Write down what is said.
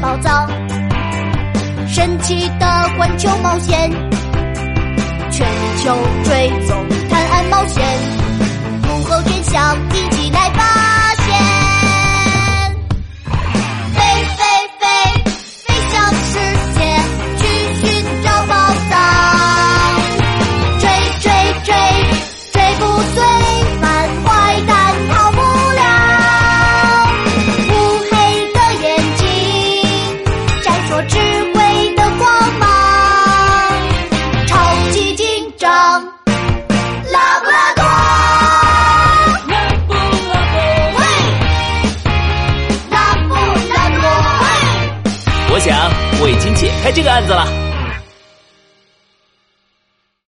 宝藏，神奇的环球冒险，全球追踪。智慧的光芒。超级警长，拉布拉多，拉布拉多，喂，拉布拉多，喂。我想我已经解开这个案子了。